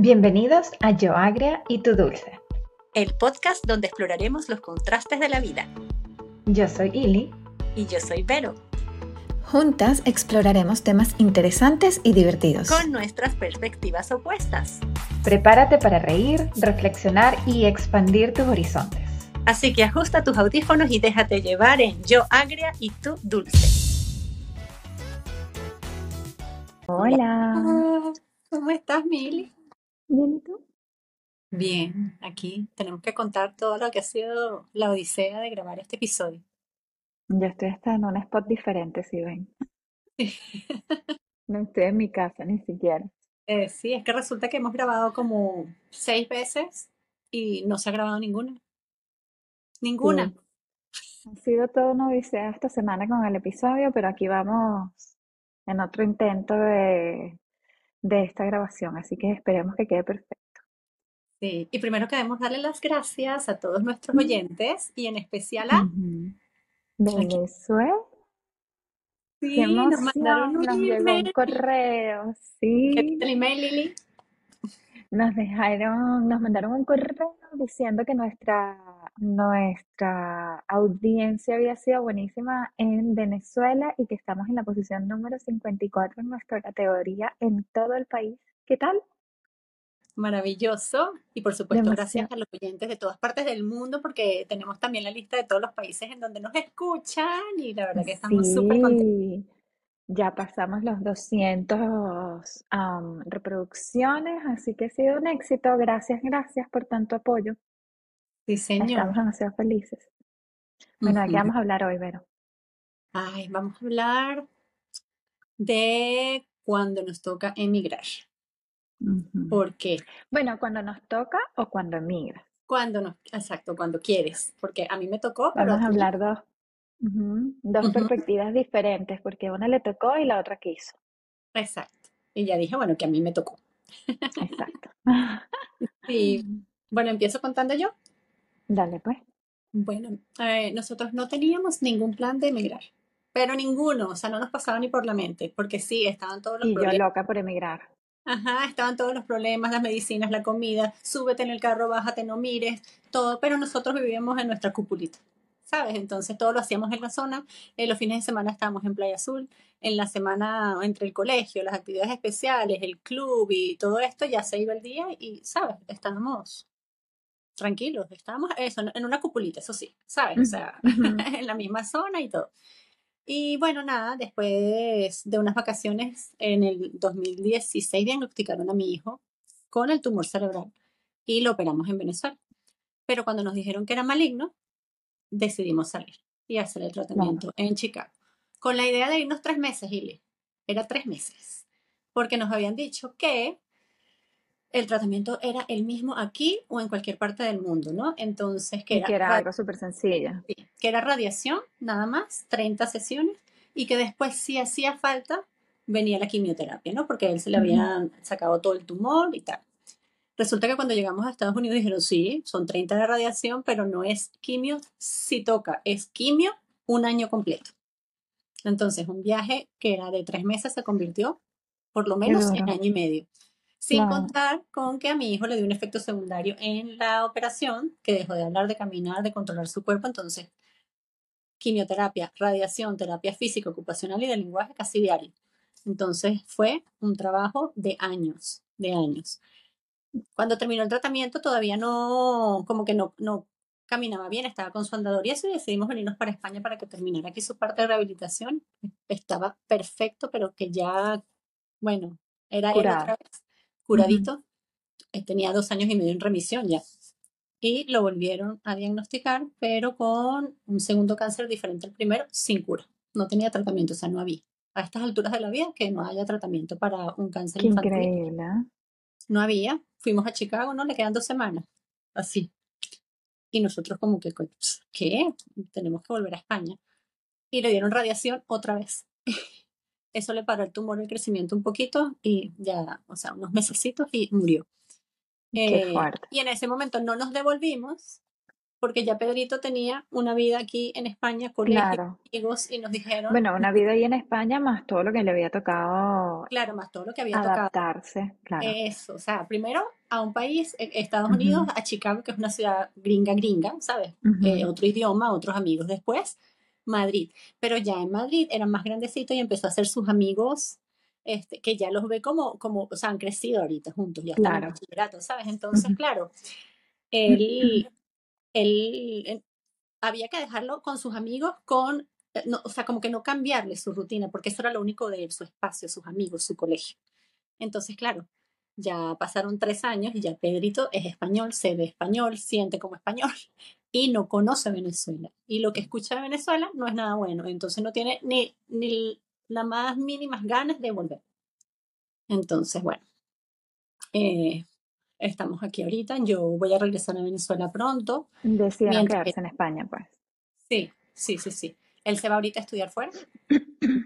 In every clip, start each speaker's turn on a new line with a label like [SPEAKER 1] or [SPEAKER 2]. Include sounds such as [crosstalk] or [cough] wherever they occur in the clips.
[SPEAKER 1] Bienvenidos a Yo Agria y Tu Dulce,
[SPEAKER 2] el podcast donde exploraremos los contrastes de la vida.
[SPEAKER 1] Yo soy Ili.
[SPEAKER 2] Y yo soy Vero.
[SPEAKER 1] Juntas exploraremos temas interesantes y divertidos.
[SPEAKER 2] Con nuestras perspectivas opuestas.
[SPEAKER 1] Prepárate para reír, reflexionar y expandir tus horizontes.
[SPEAKER 2] Así que ajusta tus audífonos y déjate llevar en Yo Agria y Tu Dulce.
[SPEAKER 1] Hola.
[SPEAKER 2] ¿Cómo estás, Mili?
[SPEAKER 1] Bien, ¿y tú?
[SPEAKER 2] Bien, aquí tenemos que contar todo lo que ha sido la odisea de grabar este episodio.
[SPEAKER 1] Yo estoy hasta en un spot diferente, si ven. [laughs] No estoy en mi casa ni siquiera.
[SPEAKER 2] Eh, sí, es que resulta que hemos grabado como seis veces y no se ha grabado ninguna. Ninguna.
[SPEAKER 1] Ha sido todo una odisea esta semana con el episodio, pero aquí vamos en otro intento de de esta grabación, así que esperemos que quede perfecto.
[SPEAKER 2] Sí, y primero queremos darle las gracias a todos nuestros oyentes y en especial a
[SPEAKER 1] Venezuela.
[SPEAKER 2] Sí, nos mandaron un,
[SPEAKER 1] un correo, sí.
[SPEAKER 2] ¿Qué el email, Lili?
[SPEAKER 1] Nos dejaron, nos mandaron un correo diciendo que nuestra, nuestra audiencia había sido buenísima en Venezuela y que estamos en la posición número 54 en nuestra categoría en todo el país. ¿Qué tal?
[SPEAKER 2] Maravilloso. Y por supuesto, gracias a los oyentes de todas partes del mundo, porque tenemos también la lista de todos los países en donde nos escuchan y la verdad que estamos súper contentos.
[SPEAKER 1] Ya pasamos los 200 reproducciones, así que ha sido un éxito. Gracias, gracias por tanto apoyo.
[SPEAKER 2] Sí, señor.
[SPEAKER 1] Estamos demasiado felices. Bueno, ¿de qué vamos a hablar hoy, Vero?
[SPEAKER 2] Ay, vamos a hablar de cuando nos toca emigrar. ¿Por qué?
[SPEAKER 1] Bueno, cuando nos toca o cuando emigras.
[SPEAKER 2] Cuando nos, exacto, cuando quieres, porque a mí me tocó.
[SPEAKER 1] Vamos a hablar dos, Dos perspectivas diferentes, porque una le tocó y la otra quiso.
[SPEAKER 2] Exacto. Y ya dije, bueno, que a mí me tocó.
[SPEAKER 1] Exacto. [laughs]
[SPEAKER 2] y [laughs] bueno, empiezo contando yo.
[SPEAKER 1] Dale, pues.
[SPEAKER 2] Bueno, eh, nosotros no teníamos ningún plan de emigrar, pero ninguno, o sea, no nos pasaba ni por la mente, porque sí, estaban todos los
[SPEAKER 1] problemas. Y yo loca por emigrar.
[SPEAKER 2] Ajá, estaban todos los problemas, las medicinas, la comida, súbete en el carro, bájate, no mires, todo, pero nosotros vivíamos en nuestra cupulita. ¿sabes? Entonces todo lo hacíamos en la zona. Eh, los fines de semana estábamos en Playa Azul. En la semana entre el colegio, las actividades especiales, el club y todo esto, ya se iba el día y, ¿sabes? Estábamos tranquilos, estábamos eso, en una cupulita, eso sí, ¿sabes? O sea, [laughs] en la misma zona y todo. Y bueno, nada, después de unas vacaciones en el 2016 diagnosticaron a mi hijo con el tumor cerebral y lo operamos en Venezuela. Pero cuando nos dijeron que era maligno, decidimos salir y hacer el tratamiento en Chicago. Con la idea de irnos tres meses, Ili. Era tres meses. Porque nos habían dicho que el tratamiento era el mismo aquí o en cualquier parte del mundo, ¿no? Entonces, que
[SPEAKER 1] era, algo súper sencillo.
[SPEAKER 2] que era radiación, nada más, 30 sesiones, y que después, si hacía falta, venía la quimioterapia, ¿no? Porque a él se le había sacado todo el tumor y tal. Resulta que cuando llegamos a Estados Unidos dijeron, sí, son 30 de radiación, pero no es quimio, si toca, es quimio un año completo. Entonces, un viaje que era de tres meses se convirtió por lo menos en año y medio. Sin contar con que a mi hijo le dio un efecto secundario en la operación, que dejó de hablar, de caminar, de controlar su cuerpo. Entonces, quimioterapia, radiación, terapia física, ocupacional y de lenguaje casi diario. Entonces, fue un trabajo de años, de años. Cuando terminó el tratamiento todavía no, como que no, no caminaba bien, estaba con su andador y eso y decidimos venirnos para España para que terminara aquí su parte de rehabilitación. Estaba perfecto, pero que ya, bueno, era él otra vez, curadito. Eh, tenía dos años y medio en remisión ya. Y lo volvieron a diagnosticar, pero con un segundo cáncer diferente al primero, sin cura. No tenía tratamiento, o sea, no había. A estas alturas de la vida, que no haya tratamiento para un cáncer infantil.
[SPEAKER 1] Increíble.
[SPEAKER 2] No había fuimos a Chicago, ¿no? Le quedan dos semanas, así. Y nosotros como que, ¿qué? Tenemos que volver a España. Y le dieron radiación otra vez. [laughs] Eso le paró el tumor, el crecimiento un poquito y ya, o sea, unos mesecitos y murió.
[SPEAKER 1] Qué eh,
[SPEAKER 2] Y en ese momento no nos devolvimos porque ya Pedrito tenía una vida aquí en España, colegio,
[SPEAKER 1] Claro.
[SPEAKER 2] amigos, y nos dijeron,
[SPEAKER 1] Bueno, una vida ahí en España más todo lo que le había tocado
[SPEAKER 2] claro, más todo lo que había tocado.
[SPEAKER 1] adaptarse, claro.
[SPEAKER 2] Eso, o sea, primero a un país, eh, Estados Unidos, a Chicago, que es una ciudad gringa, gringa, ¿sabes? Eh, otro idioma, otros amigos. Después, Madrid. Pero ya en Madrid era más grandecito y empezó a hacer sus amigos, este, que ya los ve como, como, o sea, han crecido ahorita juntos, ya están
[SPEAKER 1] Claro.
[SPEAKER 2] ¿sabes? Entonces, claro, él, él, él- había que dejarlo con sus amigos, con, eh, no, o sea, como que no cambiarle su rutina, porque eso era lo único de él, su espacio, sus amigos, su colegio. Entonces, claro, ya pasaron tres años y ya Pedrito es español, se ve español, siente como español y no conoce Venezuela. Y lo que escucha de Venezuela no es nada bueno, entonces no tiene ni, ni las más mínimas ganas de volver. Entonces, bueno, eh, estamos aquí ahorita, yo voy a regresar a Venezuela pronto.
[SPEAKER 1] Decidieron
[SPEAKER 2] Mientras que,
[SPEAKER 1] quedarse en España, pues.
[SPEAKER 2] sí, sí, sí, sí. Él se va ahorita a estudiar fuera,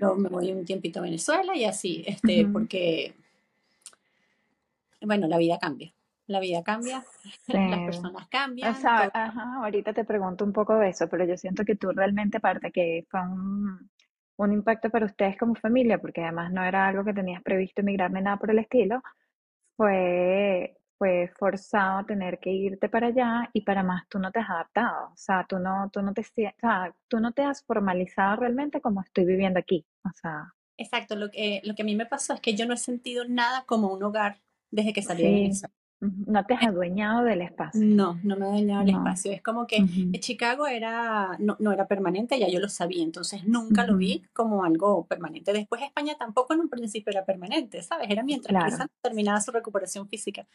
[SPEAKER 2] yo me voy un tiempito a Venezuela y así, este,
[SPEAKER 1] Ujú.
[SPEAKER 2] porque bueno, la vida cambia. La vida cambia, [laughs]
[SPEAKER 1] Sí.
[SPEAKER 2] las personas
[SPEAKER 1] O
[SPEAKER 2] cambian,
[SPEAKER 1] sea,
[SPEAKER 2] todo.
[SPEAKER 1] ajá, ahorita te pregunto un poco de eso, pero yo siento que tú realmente, aparte que fue un, un impacto para ustedes como familia, porque además no era algo que tenías previsto emigrar ni nada por el estilo, fue, fue forzado a tener que irte para allá y para más tú no te has adaptado. O sea, tú no, tú no te, o sea, tú no te has formalizado realmente como estoy viviendo aquí. O sea,
[SPEAKER 2] Exacto, lo que, lo que a mí me pasó es que yo no he sentido nada como un hogar desde que salí de
[SPEAKER 1] sí,
[SPEAKER 2] Venezuela.
[SPEAKER 1] No te has adueñado del espacio.
[SPEAKER 2] No, no me ha dañado el
[SPEAKER 1] No.
[SPEAKER 2] espacio. Es como que
[SPEAKER 1] Ujú,
[SPEAKER 2] Chicago era, no, no era permanente, ya yo lo sabía, entonces nunca lo
[SPEAKER 1] ujú,
[SPEAKER 2] vi como algo permanente. Después España tampoco en un principio era permanente, ¿sabes? Era mientras
[SPEAKER 1] Claro,
[SPEAKER 2] quizás terminaba su recuperación física.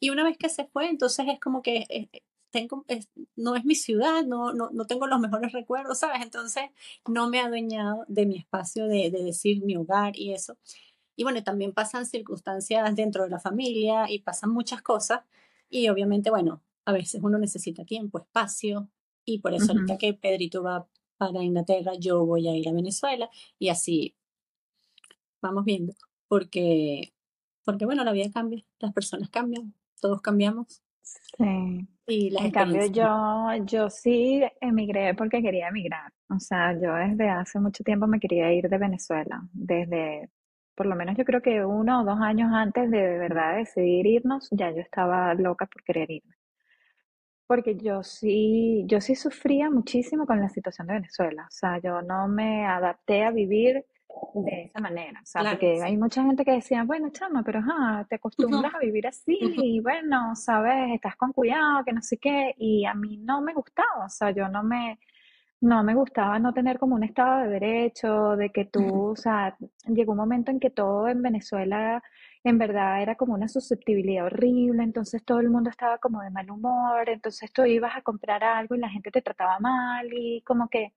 [SPEAKER 2] Y una vez que se fue, entonces es como que eh, eh, tengo, es- no es mi ciudad, no, no, no tengo los mejores recuerdos, ¿sabes? Entonces no me ha adueñado de mi espacio, de, de decir mi hogar y eso. Y bueno, también pasan circunstancias dentro de la familia y pasan muchas cosas. Y obviamente, bueno, a veces uno necesita tiempo, espacio. Y por eso ahorita que Pedrito va para Inglaterra, yo voy a ir a Venezuela y así vamos viendo. Porque, porque bueno, la vida cambia, las personas cambian, todos cambiamos
[SPEAKER 1] sí.
[SPEAKER 2] y las
[SPEAKER 1] En cambio, yo, yo sí emigré porque quería emigrar. O sea, yo desde hace mucho tiempo me quería ir de Venezuela. Desde, por lo menos yo creo que uno o dos años antes de de verdad decidir irnos, ya yo estaba loca por querer irme. Porque yo sí, yo sí sufría muchísimo con la situación de Venezuela. O sea, yo no me adapté a vivir de esa manera. O sea,
[SPEAKER 2] Claro,
[SPEAKER 1] porque hay mucha gente que decía, bueno, chama, pero ajá, te acostumbras a vivir así
[SPEAKER 2] ujú,
[SPEAKER 1] y bueno, sabes, estás con cuidado, que no sé qué. Y a mí no me gustaba. O sea, yo no me, no me gustaba no tener como un estado de derecho, de que tú, o sea, llegó un momento en que todo en Venezuela en verdad era como una susceptibilidad horrible, entonces todo el mundo estaba como de mal humor, entonces tú ibas a comprar algo y la gente te trataba mal y como que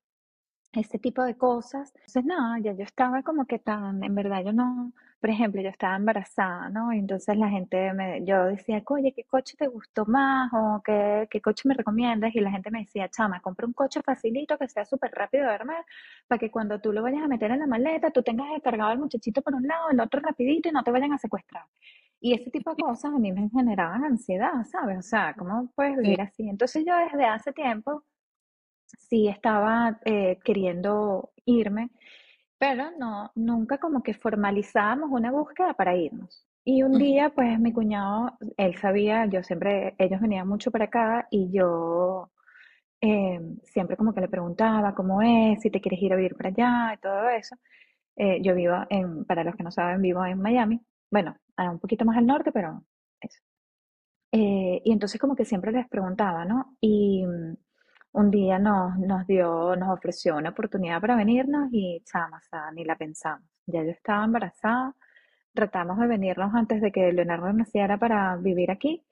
[SPEAKER 1] ese tipo de cosas. Entonces, nada, ya yo estaba como que tan, en verdad yo no, por ejemplo, yo estaba embarazada, ¿no? Y entonces la gente me, yo decía, oye, ¿qué coche te gustó más? O ¿qué, qué coche me recomiendas? Y la gente me decía, chama, compra un coche facilito que sea súper rápido de armar, para que cuando tú lo vayas a meter en la maleta, tú tengas descargado al muchachito por un lado, el otro rapidito y no te vayan a secuestrar. Y ese tipo de cosas a mí me generaban ansiedad, ¿sabes? O sea, ¿cómo puedes vivir así? Entonces yo desde hace tiempo sí estaba eh, queriendo irme, pero no, nunca como que formalizábamos una búsqueda para irnos. Y un día, pues mi cuñado, él sabía, yo siempre, ellos venían mucho para acá y yo eh, siempre como que le preguntaba cómo es, si te quieres ir a vivir para allá y todo eso. Eh, yo vivo en, para los que no saben, vivo en Miami. Bueno, un poquito más al norte, pero eso. Eh, y entonces como que siempre les preguntaba, ¿no? Y mm, un día nos, nos dio, nos ofreció una oportunidad para venirnos y chama, ni la pensamos. Ya yo estaba embarazada, tratamos de venirnos antes de que Leonardo naciera para vivir aquí,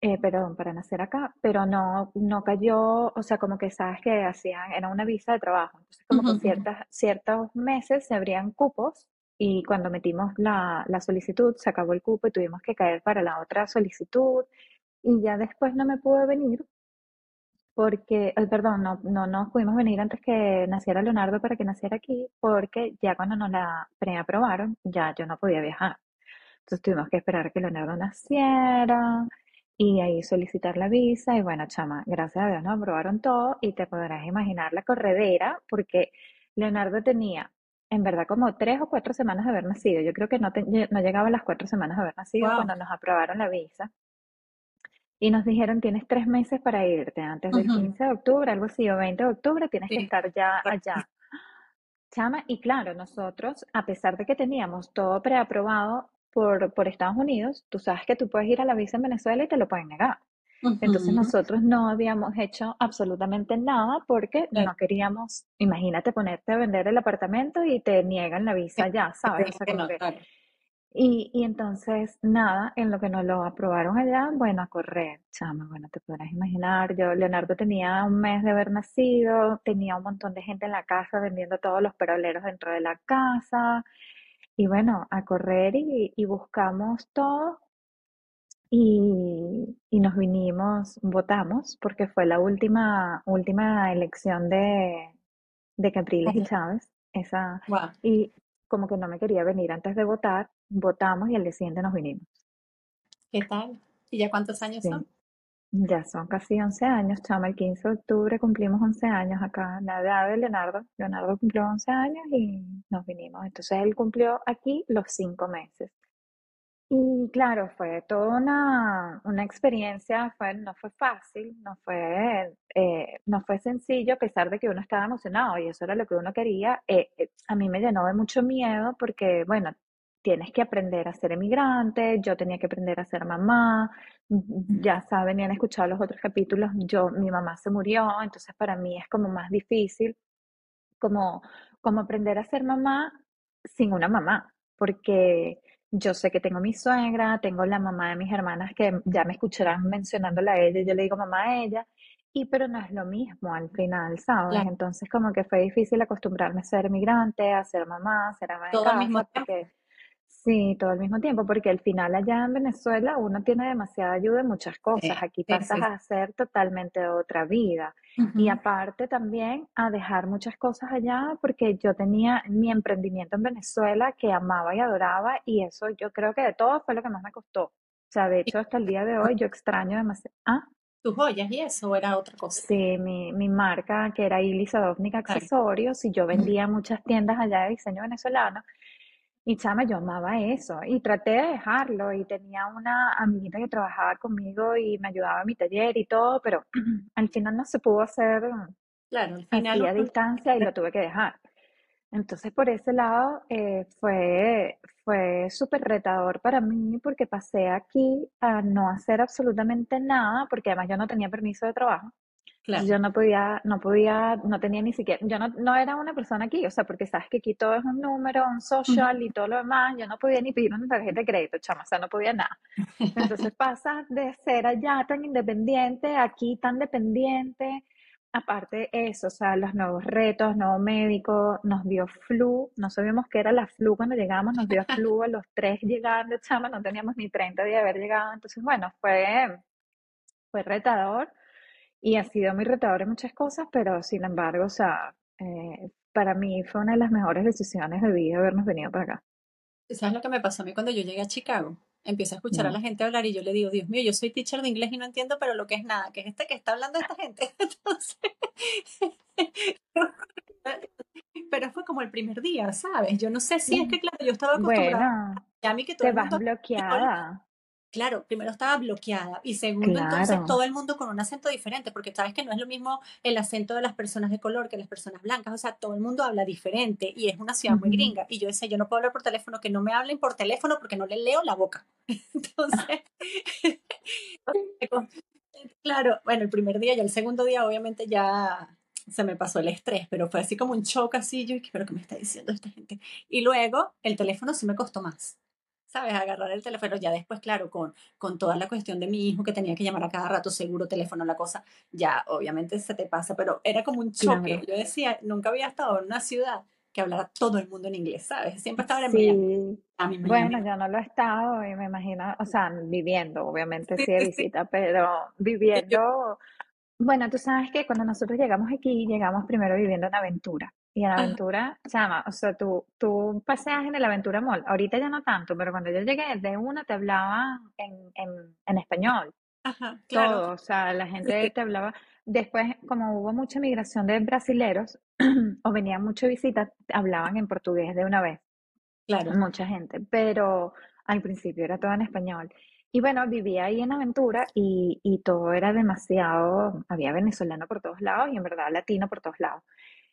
[SPEAKER 1] eh, perdón, para nacer acá, pero no, no cayó, o sea, como que sabes que hacían, era una visa de trabajo, entonces como que ciertas, ciertos meses se abrían cupos y cuando metimos la, la solicitud se acabó el cupo y tuvimos que caer para la otra solicitud y ya después no me pude venir porque, eh, perdón, no, no nos pudimos venir antes que naciera Leonardo para que naciera aquí, porque ya cuando nos la preaprobaron, ya yo no podía viajar. Entonces tuvimos que esperar a que Leonardo naciera y ahí solicitar la visa y bueno, chama, gracias a Dios nos aprobaron todo y te podrás imaginar la corredera porque Leonardo tenía en verdad como tres o cuatro semanas de haber nacido. Yo creo que no, te- no llegaba a las cuatro semanas de haber nacido
[SPEAKER 2] Wow.
[SPEAKER 1] cuando nos aprobaron la visa y nos dijeron tienes tres meses para irte antes del
[SPEAKER 2] Ujú,
[SPEAKER 1] 15 de octubre, algo así, o 20 de octubre, tienes que
[SPEAKER 2] Sí,
[SPEAKER 1] estar ya allá. Chama, y claro, nosotros, a pesar de que teníamos todo preaprobado por, por Estados Unidos, tú sabes que tú puedes ir a la visa en Venezuela y te lo pueden negar. Entonces nosotros no habíamos hecho absolutamente nada porque no queríamos, imagínate ponerte a vender el apartamento y te niegan la visa ya,
[SPEAKER 2] que te
[SPEAKER 1] ¿sabes? O sea,
[SPEAKER 2] que
[SPEAKER 1] como
[SPEAKER 2] no,
[SPEAKER 1] que... Y, y entonces, nada, en lo que nos lo aprobaron allá, bueno, a correr, chama, bueno, te podrás imaginar, yo, Leonardo tenía un mes de haber nacido, tenía un montón de gente en la casa vendiendo todos los peroleros dentro de la casa, y bueno, a correr y, y buscamos todo y, y nos vinimos, votamos, porque fue la última, última elección de, de Capriles y Chávez, esa,
[SPEAKER 2] Wow.
[SPEAKER 1] y como que no me quería venir antes de votar, votamos y al día siguiente nos vinimos.
[SPEAKER 2] ¿Qué tal? ¿Y ya cuántos años
[SPEAKER 1] Sí,
[SPEAKER 2] son?
[SPEAKER 1] ya son casi 11 años, chama, el 15 de octubre cumplimos 11 años acá, la edad de Leonardo, Leonardo cumplió 11 años y nos vinimos, entonces él cumplió aquí los 5 meses. Y claro, fue toda una, una experiencia, fue, no fue fácil, no fue, eh, no fue sencillo, a pesar de que uno estaba emocionado y eso era lo que uno quería. eh, eh, a mí me llenó de mucho miedo porque, bueno, tienes que aprender a ser emigrante, yo tenía que aprender a ser mamá, ya saben y han escuchado los otros capítulos, yo, mi mamá se murió, entonces para mí es como más difícil como, como aprender a ser mamá sin una mamá, porque yo sé que tengo mi suegra, tengo la mamá de mis hermanas que ya me escucharán mencionándola a ella, yo le digo mamá a ella, y pero no es lo mismo al final, ¿sabes?
[SPEAKER 2] Claro,
[SPEAKER 1] Entonces como que fue difícil acostumbrarme a ser migrante, a ser mamá, a ser ama de
[SPEAKER 2] todo al mismo
[SPEAKER 1] casa,
[SPEAKER 2] tiempo.
[SPEAKER 1] porque sí, todo al mismo tiempo, porque al final allá en Venezuela uno tiene demasiada ayuda en muchas cosas,
[SPEAKER 2] Sí,
[SPEAKER 1] aquí
[SPEAKER 2] sí,
[SPEAKER 1] pasas
[SPEAKER 2] sí.
[SPEAKER 1] a hacer totalmente otra vida. Y aparte también a dejar muchas cosas allá porque yo tenía mi emprendimiento en Venezuela que amaba y adoraba y eso yo creo que de todo fue lo que más me costó. O sea, de
[SPEAKER 2] ¿Y
[SPEAKER 1] hecho hasta el día de hoy yo extraño demasiado. Ah,
[SPEAKER 2] tus joyas y eso o era otra cosa?
[SPEAKER 1] sí, mi, mi marca que era Ili Sadovnik
[SPEAKER 2] Claro.
[SPEAKER 1] Accesorios y yo vendía en muchas tiendas allá de diseño venezolano y chama, yo amaba eso y traté de dejarlo y tenía una amiguita que trabajaba conmigo y me ayudaba en mi taller y todo, pero [clears throat] al final no se pudo hacer
[SPEAKER 2] Claro, al final
[SPEAKER 1] a distancia y lo tuve que dejar. Entonces, por ese lado, eh, fue, fue súper retador para mí porque pasé aquí a no hacer absolutamente nada, porque además yo no tenía permiso de trabajo.
[SPEAKER 2] Claro.
[SPEAKER 1] yo no podía, no podía, no tenía ni siquiera, yo no, no era una persona aquí, o sea, porque sabes que aquí todo es un número, un social y todo lo demás, yo no podía ni pedir una tarjeta de crédito, chama, o sea, no podía nada. Entonces [laughs] pasas de ser allá tan independiente, aquí tan dependiente. Aparte eso, o sea, los nuevos retos, nuevo médico, nos dio flu, no sabíamos qué era la flu cuando llegamos, nos dio flu a los tres llegando, chama, no teníamos ni 30 días de haber llegado. Entonces, bueno, fue, fue retador y ha sido muy retador en muchas cosas, pero sin embargo, o sea, eh, para mí fue una de las mejores decisiones de vida habernos venido para acá.
[SPEAKER 2] ¿Y ¿Sabes lo que me pasó a mí cuando yo llegué a Chicago? Empiezo a escuchar a la gente hablar y yo le digo, Dios mío, yo soy teacher de inglés y no entiendo, pero lo que es nada, que es este que está hablando esta gente. [laughs] Entonces, [laughs] pero fue como el primer día, ¿sabes? Yo no sé si es que, claro, yo estaba acostumbrada
[SPEAKER 1] Bueno,
[SPEAKER 2] a mí que todo
[SPEAKER 1] te
[SPEAKER 2] el
[SPEAKER 1] vas
[SPEAKER 2] mundo español,
[SPEAKER 1] bloqueada.
[SPEAKER 2] Claro, primero estaba bloqueada y segundo, entonces todo el mundo con un acento diferente, porque sabes que no es lo mismo el acento de las personas de color que las personas blancas, o sea, todo el mundo habla diferente y es una ciudad muy gringa. Y yo decía, yo no puedo hablar por teléfono, que no me hablen por teléfono porque no le leo la boca. [laughs] Entonces, [laughs] claro, bueno, el primer día y el segundo día obviamente ya se me pasó el estrés, pero fue así como un shock así, yo, ¿pero qué me está diciendo esta gente? Y luego el teléfono sí me costó más. ¿Sabes? Agarrar el teléfono, ya después, claro, con, con toda la cuestión de mi hijo que tenía que llamar a cada rato, seguro, teléfono, la cosa, ya obviamente se te pasa, pero era como un choque.
[SPEAKER 1] Claro.
[SPEAKER 2] Yo decía, nunca había estado en una ciudad que hablara todo el mundo en inglés, ¿sabes? Siempre estaba en Miami,
[SPEAKER 1] Sí.
[SPEAKER 2] Miami,
[SPEAKER 1] Bueno,
[SPEAKER 2] Miami.
[SPEAKER 1] yo no lo he estado y me imagino, o sea, viviendo, obviamente
[SPEAKER 2] Sí,
[SPEAKER 1] sí de
[SPEAKER 2] sí.
[SPEAKER 1] visita, pero
[SPEAKER 2] yo,
[SPEAKER 1] viviendo, bueno, tú sabes que cuando nosotros llegamos aquí, llegamos primero viviendo en Aventura. Y en
[SPEAKER 2] ah,
[SPEAKER 1] Aventura, chama, o sea, tú, tú paseas en el Aventura Mall. Ahorita ya no tanto, pero cuando yo llegué, de una te hablaban en, en, en español.
[SPEAKER 2] Ajá, claro.
[SPEAKER 1] todo, o sea, la gente
[SPEAKER 2] Sí,
[SPEAKER 1] te hablaba. Después, como hubo mucha migración de brasileros [clears throat] o venían mucho visitas, hablaban en portugués de una vez.
[SPEAKER 2] claro.
[SPEAKER 1] Mucha gente, pero al principio era todo en español. Y bueno, vivía ahí en Aventura y, y todo era demasiado, había venezolano por todos lados y en verdad latino por todos lados.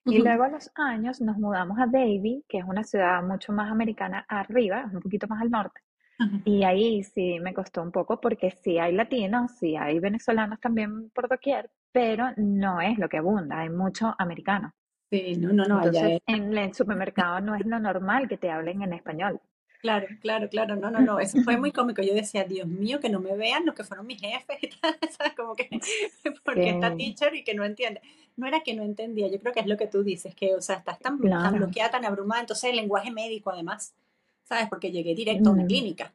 [SPEAKER 1] Y luego a los años nos mudamos a Davie, que es una ciudad mucho más americana arriba, un poquito más al norte.
[SPEAKER 2] ajá.
[SPEAKER 1] Y ahí sí me costó un poco porque sí hay latinos, sí hay venezolanos también por doquier, pero no es lo que abunda, hay mucho americano.
[SPEAKER 2] Sí, no, no, no,
[SPEAKER 1] Entonces,
[SPEAKER 2] es.
[SPEAKER 1] en el supermercado no es lo normal que te hablen en español.
[SPEAKER 2] Claro, claro, claro, no, no, no, eso fue muy cómico. Yo decía, Dios mío, que no me vean los que fueron mis jefes [laughs] y tal, ¿sabes? Como que, [laughs] porque
[SPEAKER 1] Sí,
[SPEAKER 2] teacher y que no entiende. No era que no entendía, yo creo que es lo que tú dices, que, o sea, estás tan, tan
[SPEAKER 1] claro.
[SPEAKER 2] bloqueada, tan abrumada, entonces el lenguaje médico además, ¿sabes? Porque llegué directo a una
[SPEAKER 1] Mm.
[SPEAKER 2] clínica.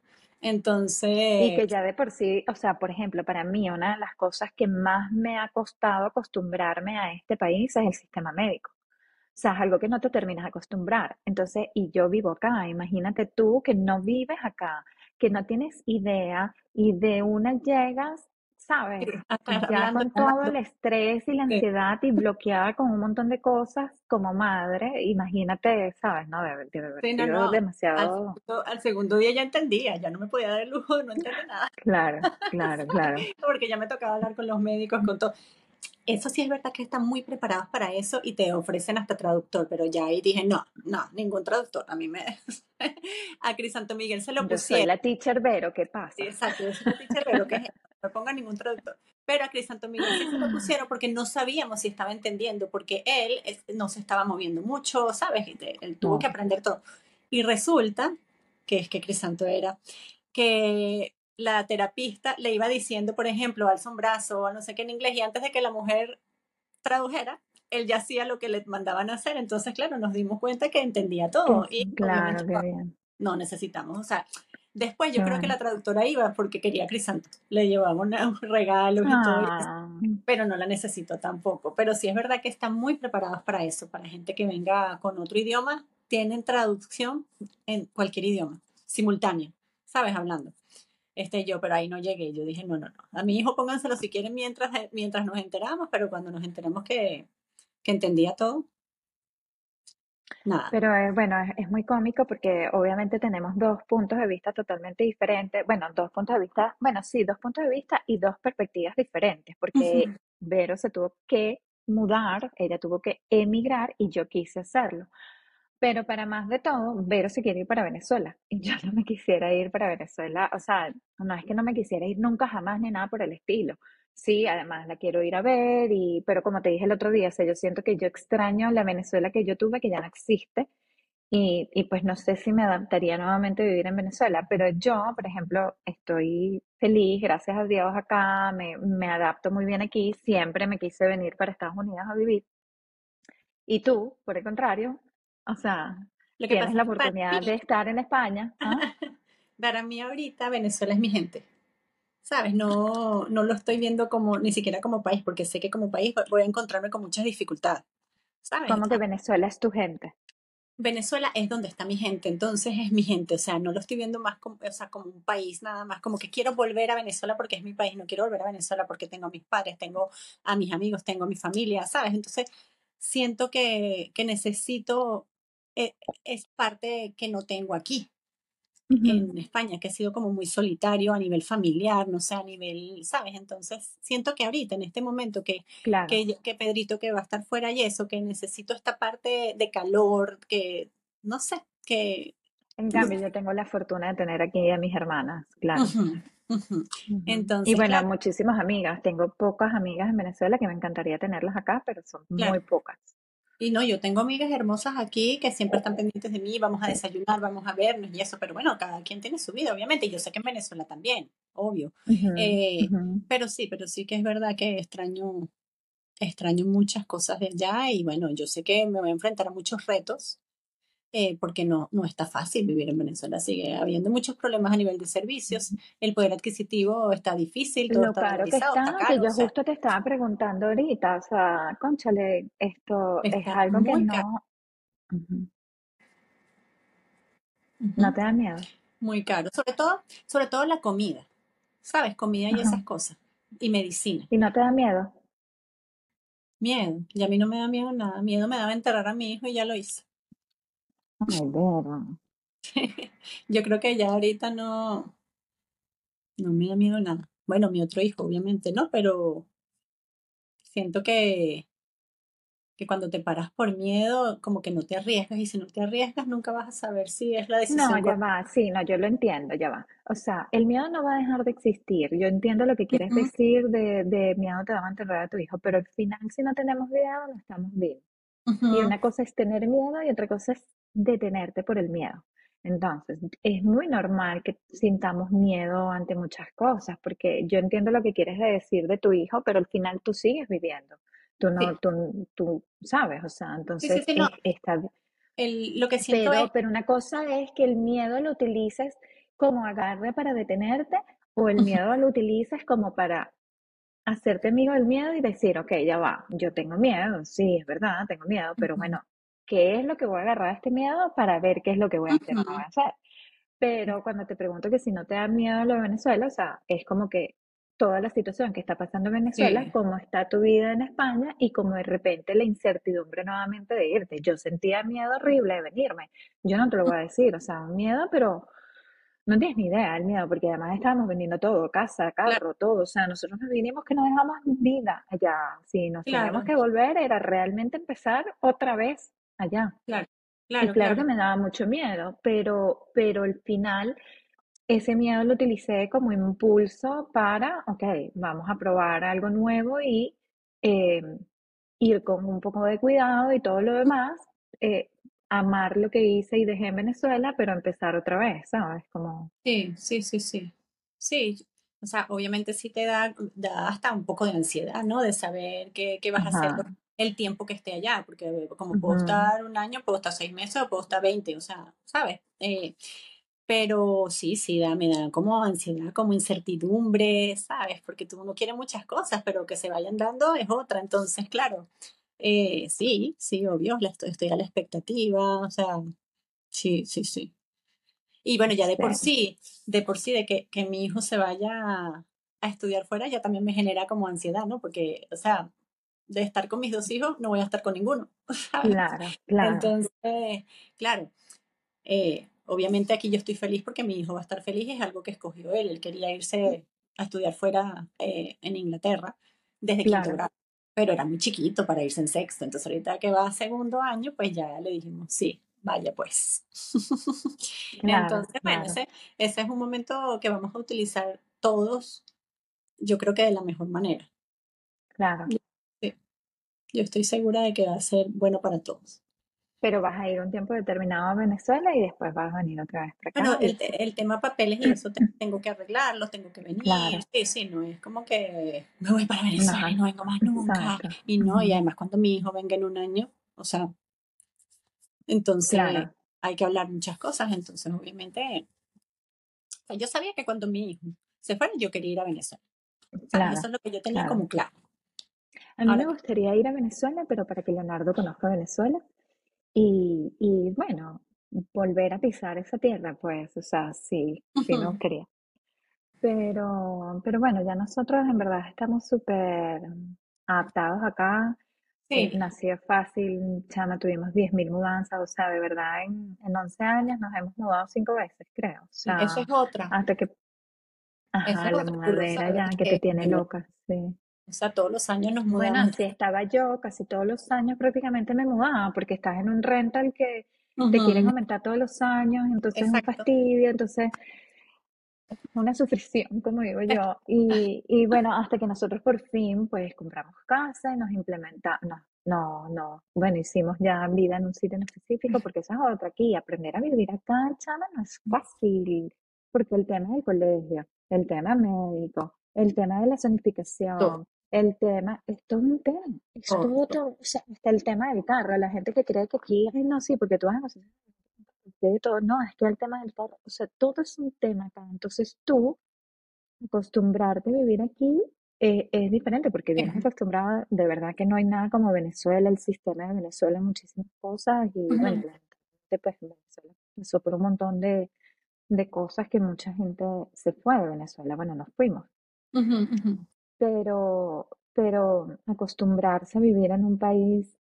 [SPEAKER 1] Y que
[SPEAKER 2] Entonces,
[SPEAKER 1] ya de por sí, o sea, por ejemplo, para mí una de las cosas que más me ha costado acostumbrarme a este país es el sistema médico. O sea, es algo que no te terminas de acostumbrar. Entonces, y yo vivo acá, imagínate tú que no vives acá, que no tienes idea y de una llegas, ¿sabes? Ya con todo el estrés y la
[SPEAKER 2] sí,
[SPEAKER 1] ansiedad y bloqueada con un montón de cosas como madre, imagínate, ¿sabes? No, debe haber
[SPEAKER 2] sí, no, no, al
[SPEAKER 1] demasiado
[SPEAKER 2] segundo, al segundo día ya entendía, ya no me podía dar el lujo de no entender nada,
[SPEAKER 1] claro, claro, [laughs] claro.
[SPEAKER 2] porque ya me tocaba hablar con los médicos, con todo. Eso sí es verdad que están muy preparados para eso y te ofrecen hasta traductor, pero ya ahí dije, no, no, ningún traductor. A mí me... [laughs] A Crisanto Miguel se lo
[SPEAKER 1] Yo soy
[SPEAKER 2] pusieron.
[SPEAKER 1] la teacher Vero, ¿qué
[SPEAKER 2] Sí,
[SPEAKER 1] pasa?
[SPEAKER 2] exacto, yo soy la teacher, pero que es? [laughs] no ponga ningún traductor. Pero a Crisanto Miguel sí se lo [gasps] pusieron porque no sabíamos si estaba entendiendo, porque él no se estaba moviendo mucho, ¿sabes? Y te- Él tuvo que
[SPEAKER 1] No.
[SPEAKER 2] aprender todo. Y resulta que es que Crisanto era que la terapista le iba diciendo, por ejemplo, alza un brazo o no sé qué en inglés, y antes de que la mujer tradujera, él ya hacía lo que le mandaban a hacer. Entonces, claro, nos dimos cuenta que entendía
[SPEAKER 1] Que
[SPEAKER 2] todo. Y
[SPEAKER 1] claro, qué bien.
[SPEAKER 2] no necesitamos. O sea, después
[SPEAKER 1] Qué
[SPEAKER 2] yo creo que
[SPEAKER 1] bueno.
[SPEAKER 2] la traductora iba porque quería a Crisanto. Le llevaba una- regalos y todo,
[SPEAKER 1] Ah,
[SPEAKER 2] pero no la necesito tampoco. Pero sí es verdad que están muy preparados para eso, para gente que venga con otro idioma. Tienen traducción en cualquier idioma, simultánea, ¿sabes? Hablando. Este, yo, pero ahí no llegué. Yo dije, no, no, no. A mi hijo pónganselo si quieren mientras, mientras nos enteramos, pero cuando nos enteramos que, que entendía todo, nada.
[SPEAKER 1] pero eh, bueno, es, es muy cómico porque obviamente tenemos dos puntos de vista totalmente diferentes. Bueno, dos puntos de vista, bueno, sí, dos puntos de vista y dos perspectivas diferentes, porque
[SPEAKER 2] Ujú,
[SPEAKER 1] Vero se tuvo que mudar, ella tuvo que emigrar y yo quise hacerlo. Pero para más de todo, Vero se quiere ir para Venezuela y [laughs] yo no me quisiera ir para Venezuela. O sea, no es que no me quisiera ir nunca jamás ni nada por el estilo. Sí, además la quiero ir a ver y, pero como te dije el otro día, o sea, yo siento que yo extraño la Venezuela que yo tuve, que ya no existe. Y, y pues no sé si me adaptaría nuevamente a vivir en Venezuela, pero yo, por ejemplo, estoy feliz, gracias a Dios acá, me, me adapto muy bien aquí, siempre me quise venir para Estados Unidos a vivir. Y tú, por el contrario, o sea,
[SPEAKER 2] Lo que
[SPEAKER 1] tienes
[SPEAKER 2] pasa
[SPEAKER 1] la oportunidad de estar en España, ¿ah? [laughs]
[SPEAKER 2] para mí ahorita Venezuela es mi gente. ¿Sabes? No, no lo estoy viendo como, ni siquiera como país, porque sé que como país voy a encontrarme con muchas dificultades. ¿Sabes?
[SPEAKER 1] Como que Venezuela es tu gente.
[SPEAKER 2] Venezuela es donde está mi gente, entonces es mi gente, o sea, no lo estoy viendo más como, o sea, como un país nada más, como que quiero volver a Venezuela porque es mi país, no quiero volver a Venezuela porque tengo a mis padres, tengo a mis amigos, tengo a mi familia, ¿sabes? Entonces siento que, que necesito, eh, es parte que no tengo aquí en España, que ha sido como muy solitario a nivel familiar, no sé, a nivel, ¿sabes? Entonces siento que ahorita, en este momento que
[SPEAKER 1] Claro.
[SPEAKER 2] que, que Pedrito que va a estar fuera y eso, que necesito esta parte de calor, que no sé, que...
[SPEAKER 1] En cambio, yo tengo la fortuna de tener aquí a mis hermanas, claro.
[SPEAKER 2] Ujú.
[SPEAKER 1] Y
[SPEAKER 2] Entonces,
[SPEAKER 1] bueno,
[SPEAKER 2] claro,
[SPEAKER 1] muchísimas amigas. Tengo pocas amigas en Venezuela que me encantaría tenerlas acá, pero son muy pocas.
[SPEAKER 2] Y no, yo tengo amigas hermosas aquí que siempre están pendientes de mí, vamos a desayunar, vamos a vernos y eso, pero bueno, cada quien tiene su vida, obviamente, y yo sé que en Venezuela también, obvio. Eh, pero sí, pero sí que es verdad que extraño, extraño muchas cosas de allá y bueno, yo sé que me voy a enfrentar a muchos retos eh, porque no, no está fácil vivir en Venezuela. Sigue habiendo muchos problemas a nivel de servicios, el poder adquisitivo está difícil, todo
[SPEAKER 1] Lo
[SPEAKER 2] está
[SPEAKER 1] caro que
[SPEAKER 2] está
[SPEAKER 1] está, que
[SPEAKER 2] caro, o
[SPEAKER 1] yo
[SPEAKER 2] sea,
[SPEAKER 1] justo te estaba preguntando ahorita, o sea, cónchale, esto es algo que no, no te da miedo.
[SPEAKER 2] muy caro. Sobre todo, sobre todo la comida, ¿sabes? Comida y esas cosas. y medicina.
[SPEAKER 1] ¿Y no te da miedo?
[SPEAKER 2] Miedo. Y a mí no me da miedo nada. Miedo me daba enterrar a mi hijo y ya lo hice.
[SPEAKER 1] Ay. [laughs]
[SPEAKER 2] Yo creo que ya ahorita no, no me da miedo nada. Bueno, mi otro hijo, obviamente, ¿no? Pero siento que, que cuando te paras por miedo, como que no te arriesgas. Y si no te arriesgas, nunca vas a saber si es la
[SPEAKER 1] No,
[SPEAKER 2] decisión
[SPEAKER 1] ya
[SPEAKER 2] correcta.
[SPEAKER 1] va, sí, no, yo lo entiendo, ya va. O sea, el miedo no va a dejar de existir. Yo entiendo lo que quieres decir de, de miedo te va a enterrar a tu hijo, pero al final, si no tenemos miedo, no estamos vivos. Y una cosa es tener miedo y otra cosa es detenerte por el miedo. Entonces, es muy normal que sintamos miedo ante muchas cosas, porque yo entiendo lo que quieres decir de tu hijo, pero al final tú sigues viviendo. Tú no,
[SPEAKER 2] Sí,
[SPEAKER 1] tú, tú sabes, o sea,
[SPEAKER 2] sí, sí,
[SPEAKER 1] entonces
[SPEAKER 2] sí, no.
[SPEAKER 1] es, está,
[SPEAKER 2] El, lo que siento es,
[SPEAKER 1] pero, una cosa es que el miedo lo utilices como agarre para detenerte o el miedo lo utilices como para hacerte amigo del miedo y decir, ok, ya va, yo tengo miedo, sí, es verdad, tengo miedo, pero bueno, ¿qué es lo que voy a agarrar a este miedo para ver qué es lo que voy a hacer o no voy a hacer? Pero cuando te pregunto que si no te da miedo lo de Venezuela, o sea, es como que toda la situación que está pasando en Venezuela,
[SPEAKER 2] sí,
[SPEAKER 1] cómo está tu vida en España y como de repente la incertidumbre nuevamente de irte. Yo sentía miedo horrible de venirme. Yo no te lo voy a decir, o sea, un miedo, pero no tienes ni idea del miedo, porque además estábamos vendiendo todo, casa,
[SPEAKER 2] claro,
[SPEAKER 1] carro, todo. O sea, nosotros nos vinimos que no dejamos vida allá. Si nos teníamos
[SPEAKER 2] claro,
[SPEAKER 1] que volver, era realmente empezar otra vez allá.
[SPEAKER 2] claro,
[SPEAKER 1] Y
[SPEAKER 2] claro,
[SPEAKER 1] claro que
[SPEAKER 2] claro.
[SPEAKER 1] me daba mucho miedo, pero, pero al final ese miedo lo utilicé como impulso para, ok, vamos a probar algo nuevo y eh, ir con un poco de cuidado y todo lo demás, eh, amar lo que hice y dejé en Venezuela, pero empezar otra vez, ¿sabes? Como,
[SPEAKER 2] Sí, sí, sí, sí. Sí, o sea, obviamente sí te da, da hasta un poco de ansiedad, ¿no? De saber qué, qué vas a hacer el tiempo que esté allá, porque como puedo
[SPEAKER 1] ujú,
[SPEAKER 2] estar un año, puedo estar seis meses o puedo estar veinte, o sea, ¿sabes? Eh, pero sí, sí, da, me da como ansiedad, como incertidumbre, ¿sabes? Porque tú no quieres muchas cosas, pero que se vayan dando es otra. Entonces, claro, eh, sí, sí, obvio, estoy, estoy a la expectativa, o sea, sí, sí, sí. Y bueno, ya de por
[SPEAKER 1] sí,
[SPEAKER 2] de por sí, de que, que mi hijo se vaya a estudiar fuera, ya también me genera como ansiedad, ¿no? Porque, o sea, de estar con mis dos hijos, no voy a estar con ninguno, [laughs] ¿sabes?
[SPEAKER 1] claro, claro,
[SPEAKER 2] Entonces, claro, eh, obviamente aquí yo estoy feliz porque mi hijo va a estar feliz, es algo que escogió él. Él quería irse a estudiar fuera eh, en Inglaterra desde quinto grado, pero era muy chiquito para irse en sexto. Entonces ahorita que va a segundo año, pues ya le dijimos, sí, vaya pues. [laughs]
[SPEAKER 1] claro,
[SPEAKER 2] Entonces, bueno,
[SPEAKER 1] claro,
[SPEAKER 2] ese, ese es un momento que vamos a utilizar todos, yo creo que de la mejor manera.
[SPEAKER 1] claro.
[SPEAKER 2] Yo, estoy segura de que va a ser bueno para todos.
[SPEAKER 1] Pero vas a ir un tiempo determinado a Venezuela y después vas a venir otra vez para
[SPEAKER 2] Bueno,
[SPEAKER 1] acá y
[SPEAKER 2] el, el tema papeles y eso te- [clears throat] tengo que arreglarlos, tengo que venir.
[SPEAKER 1] Claro,
[SPEAKER 2] Sí, sí, no es como que me voy para Venezuela y
[SPEAKER 1] ajá,
[SPEAKER 2] no vengo más nunca.
[SPEAKER 1] exacto,
[SPEAKER 2] Y no, y además cuando mi hijo venga en un año, o sea, entonces
[SPEAKER 1] claro,
[SPEAKER 2] hay que hablar muchas cosas. Entonces, obviamente, o sea, yo sabía que cuando mi hijo se fuera, yo quería ir a Venezuela. ¿Sabes? Eso
[SPEAKER 1] claro,
[SPEAKER 2] es lo que yo tenía
[SPEAKER 1] claro.
[SPEAKER 2] como claro.
[SPEAKER 1] A mí
[SPEAKER 2] Ahora
[SPEAKER 1] me gustaría ir a Venezuela, pero para que Leonardo conozca Venezuela y, y bueno, volver a pisar esa tierra, pues, o sea, sí, sí me gustaría. Pero, pero bueno, ya nosotros en verdad estamos súper adaptados acá. Eh,
[SPEAKER 2] sí,
[SPEAKER 1] nació fácil, chama, tuvimos 10.000 mudanzas, o sea, de verdad, en, en 11 años nos hemos mudado cinco veces, creo. O
[SPEAKER 2] eso es otra,
[SPEAKER 1] hasta que, ajá,
[SPEAKER 2] es
[SPEAKER 1] la
[SPEAKER 2] otra,
[SPEAKER 1] ya que te tiene loca, sí.
[SPEAKER 2] O sea, todos los años nos
[SPEAKER 1] Bueno,
[SPEAKER 2] mudamos.
[SPEAKER 1] así estaba yo, casi todos los años prácticamente me mudaba, porque estás en un rental que te quieren aumentar todos los años, entonces es un
[SPEAKER 2] exacto.
[SPEAKER 1] fastidio, entonces una sufrición, como digo yo. Y, y bueno, hasta que nosotros por fin pues compramos casa y nos implementamos, no, no, no, bueno, hicimos ya vida en un sitio en específico, porque esa es otra aquí, aprender a vivir acá, chama, no es fácil, porque el tema del colegio, el tema médico, el tema de la
[SPEAKER 2] todo,
[SPEAKER 1] zonificación, el tema, es todo un tema, es
[SPEAKER 2] todo,
[SPEAKER 1] todo,
[SPEAKER 2] todo.
[SPEAKER 1] todo, o sea, hasta el tema del carro, la gente que cree que aquí, ay, no, sí, porque tú vas a de todo, no, es que el tema del carro, o sea, todo es un tema acá. Entonces tú, acostumbrarte a vivir aquí eh, es diferente porque vienes
[SPEAKER 2] Es-
[SPEAKER 1] acostumbrada, de verdad que no hay nada como Venezuela, el sistema de Venezuela, muchísimas cosas y bueno,
[SPEAKER 2] ujú,
[SPEAKER 1] la gente pues en Venezuela pasó por un montón de, de cosas que mucha gente se fue de Venezuela, bueno, nos fuimos.
[SPEAKER 2] Ujú, ujú.
[SPEAKER 1] pero, pero acostumbrarse a vivir en un país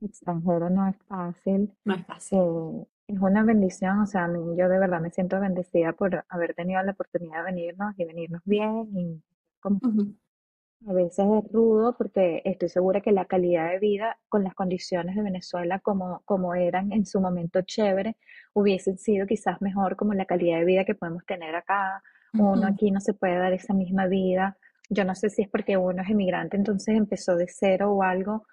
[SPEAKER 1] extranjero no es fácil.
[SPEAKER 2] No es fácil.
[SPEAKER 1] Eh, es una bendición, o sea, a mí yo de verdad me siento bendecida por haber tenido la oportunidad de venirnos y venirnos bien y como a veces es rudo porque estoy segura que la calidad de vida con las condiciones de Venezuela como, como eran en su momento chévere, hubiesen sido quizás mejor como la calidad de vida que podemos tener acá. Uno aquí no se puede dar esa misma vida. Yo no sé si es porque uno es emigrante, entonces empezó de cero o algo,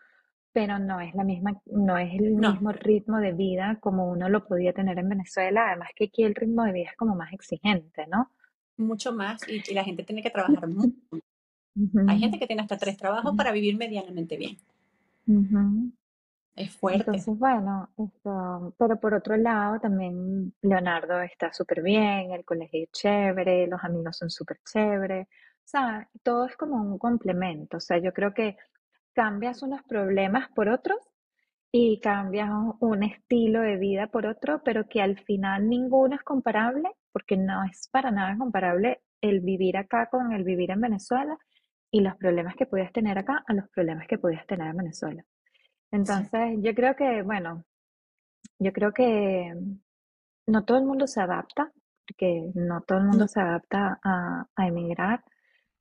[SPEAKER 1] pero no es la misma, no es el
[SPEAKER 2] No,
[SPEAKER 1] mismo ritmo de vida como uno lo podía tener en Venezuela. Además que aquí el ritmo de vida es como más exigente, ¿no?
[SPEAKER 2] mucho más y, y la gente tiene que trabajar mucho. Hay gente que tiene hasta tres trabajos para vivir medianamente bien.
[SPEAKER 1] Entonces, bueno, esto, pero por otro lado, también Leonardo está súper bien, el colegio es chévere, los amigos son súper chéveres, o sea, todo es como un complemento, o sea, yo creo que cambias unos problemas por otros y cambias un estilo de vida por otro, pero que al final ninguno es comparable, porque no es para nada comparable el vivir acá con el vivir en Venezuela y los problemas que podías tener acá a los problemas que podías tener en Venezuela.
[SPEAKER 2] Sí.
[SPEAKER 1] Entonces, yo creo que, bueno, yo creo que no todo el mundo se adapta, porque no todo el mundo se adapta a, a emigrar,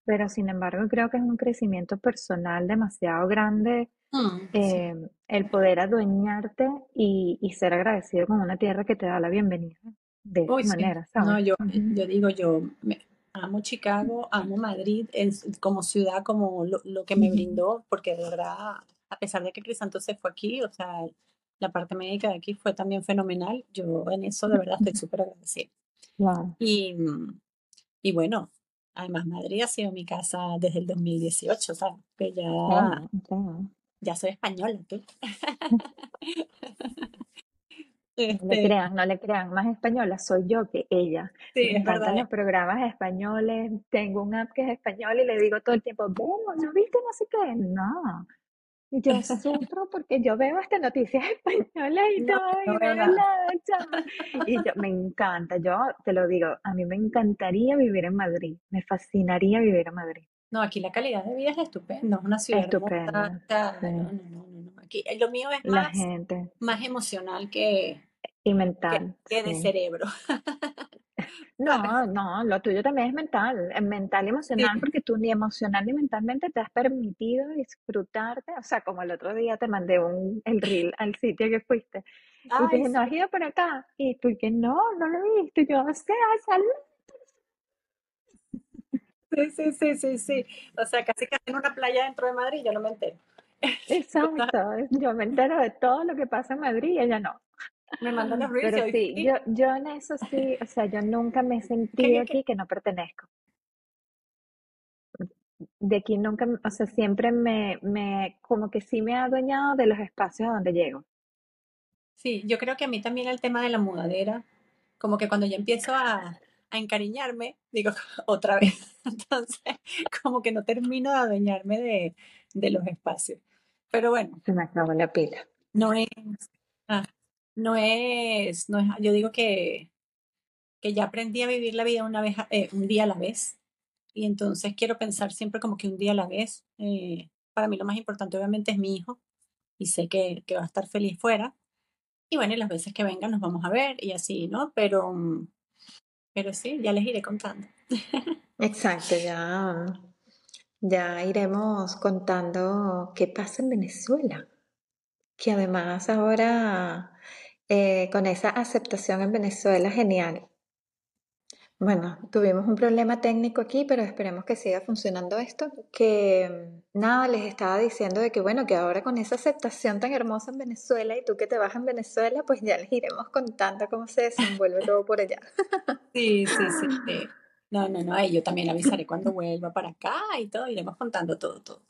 [SPEAKER 1] pero sin embargo creo que es un crecimiento personal demasiado grande
[SPEAKER 2] Mm, sí.
[SPEAKER 1] eh, el poder adueñarte y, y ser agradecido con una tierra que te da la bienvenida de
[SPEAKER 2] Uy,
[SPEAKER 1] esa
[SPEAKER 2] sí.
[SPEAKER 1] manera,
[SPEAKER 2] No, yo,
[SPEAKER 1] Ujú,
[SPEAKER 2] yo digo, yo me- amo Chicago, amo Madrid es, como ciudad, como lo, lo que me brindó, porque de verdad, a pesar de que Crisanto se fue aquí, o sea, la parte médica de aquí fue también fenomenal. Yo en eso de verdad estoy súper agradecida.
[SPEAKER 1] Claro,
[SPEAKER 2] Y, mm, y bueno, además Madrid ha sido mi casa desde el 2018, ¿sabes? Que ya,
[SPEAKER 1] sí, sí.
[SPEAKER 2] ya soy española, tú. [laughs]
[SPEAKER 1] No le
[SPEAKER 2] Este,
[SPEAKER 1] crean, no le crean, más española soy yo que ella.
[SPEAKER 2] sí,
[SPEAKER 1] Me encantan
[SPEAKER 2] verdad.
[SPEAKER 1] los programas españoles, tengo un app que es español y le digo todo el tiempo, vemos, ¿no viste no sé qué? No, yo sufro porque yo veo hasta noticias [laughs] españolas y
[SPEAKER 2] No,
[SPEAKER 1] todo,
[SPEAKER 2] no
[SPEAKER 1] y
[SPEAKER 2] veo
[SPEAKER 1] la. Y yo, me encanta, yo te lo digo, a mí me encantaría vivir en Madrid, me fascinaría vivir en Madrid.
[SPEAKER 2] No, aquí la calidad de vida es estupenda, es una ciudad.
[SPEAKER 1] Estupenda, sí.
[SPEAKER 2] no, no, no, no, no. Aquí eh, lo mío es
[SPEAKER 1] La
[SPEAKER 2] más,
[SPEAKER 1] gente,
[SPEAKER 2] más emocional que,
[SPEAKER 1] y mental,
[SPEAKER 2] que de
[SPEAKER 1] sí.
[SPEAKER 2] cerebro.
[SPEAKER 1] No, [laughs] no, lo tuyo también es mental, es mental y
[SPEAKER 2] Sí.
[SPEAKER 1] emocional, porque tú ni emocional ni mentalmente te has permitido disfrutarte, o sea, como el otro día te mandé un, el reel al sitio que fuiste, y te
[SPEAKER 2] Ay,
[SPEAKER 1] dije, no has ido por acá, y tú que no, no lo he visto, y yo, o sea, salud,
[SPEAKER 2] sí, sí, sí, sí, sí. O sea, casi que en una playa dentro de Madrid, yo no me entero. [laughs]
[SPEAKER 1] Exacto, yo me entero de todo lo que pasa en Madrid y ella no,
[SPEAKER 2] me mandan los reels
[SPEAKER 1] pero sí, yo, yo en eso sí, o sea, yo nunca me he
[SPEAKER 2] ¿qué,
[SPEAKER 1] sentido aquí que no pertenezco, de aquí nunca, o sea, siempre me, me, como que sí me ha adueñado de los espacios a donde llego.
[SPEAKER 2] Sí, yo creo que a mí también el tema de la mudadera, como que cuando ya empiezo a, a encariñarme, digo [laughs] otra vez. [laughs] Entonces, como que no termino de adueñarme de, de los espacios. Pero bueno,
[SPEAKER 1] Se me acabó la pila.
[SPEAKER 2] no es, ah, no es, no es, yo digo que, que ya aprendí a vivir la vida una vez, eh, un día a la vez. Y entonces quiero pensar siempre como que un día a la vez. eh, para mí lo más importante obviamente es mi hijo y sé que, que va a estar feliz fuera. Y bueno, y las veces que vengan nos vamos a ver y así, ¿no? Pero, mm, pero sí, ya les iré contando. [laughs]
[SPEAKER 1] Exacto, ya, ya iremos contando qué pasa en Venezuela, que además ahora eh, con esa aceptación en Venezuela, genial. Bueno, tuvimos un problema técnico aquí, pero esperemos que siga funcionando esto. Que mm, nada, les estaba diciendo de que bueno, que ahora con esa aceptación tan hermosa en Venezuela y tú que te vas en Venezuela, pues ya les iremos contando cómo se desenvuelve todo por allá. [laughs]
[SPEAKER 2] Sí, sí, sí. No, no, no, yo también avisaré cuando vuelva para acá y todo, iremos contando todo, todo.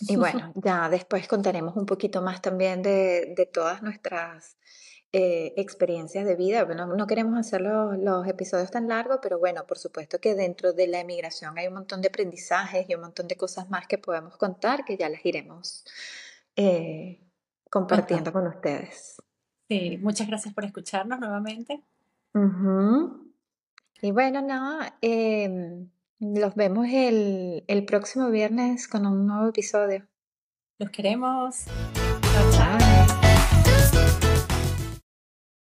[SPEAKER 1] Y bueno, [laughs] ya después contaremos un poquito más también de, de todas nuestras eh, experiencias de vida. Bueno, no queremos hacer los, los episodios tan largos, pero bueno, por supuesto que dentro de la emigración hay un montón de aprendizajes y un montón de cosas más que podemos contar que ya las iremos eh, compartiendo con ustedes.
[SPEAKER 2] Sí, muchas gracias por escucharnos nuevamente.
[SPEAKER 1] Y bueno, nada, em, Los vemos el, el próximo viernes con un nuevo episodio.
[SPEAKER 2] Los queremos.
[SPEAKER 1] Chao, chao.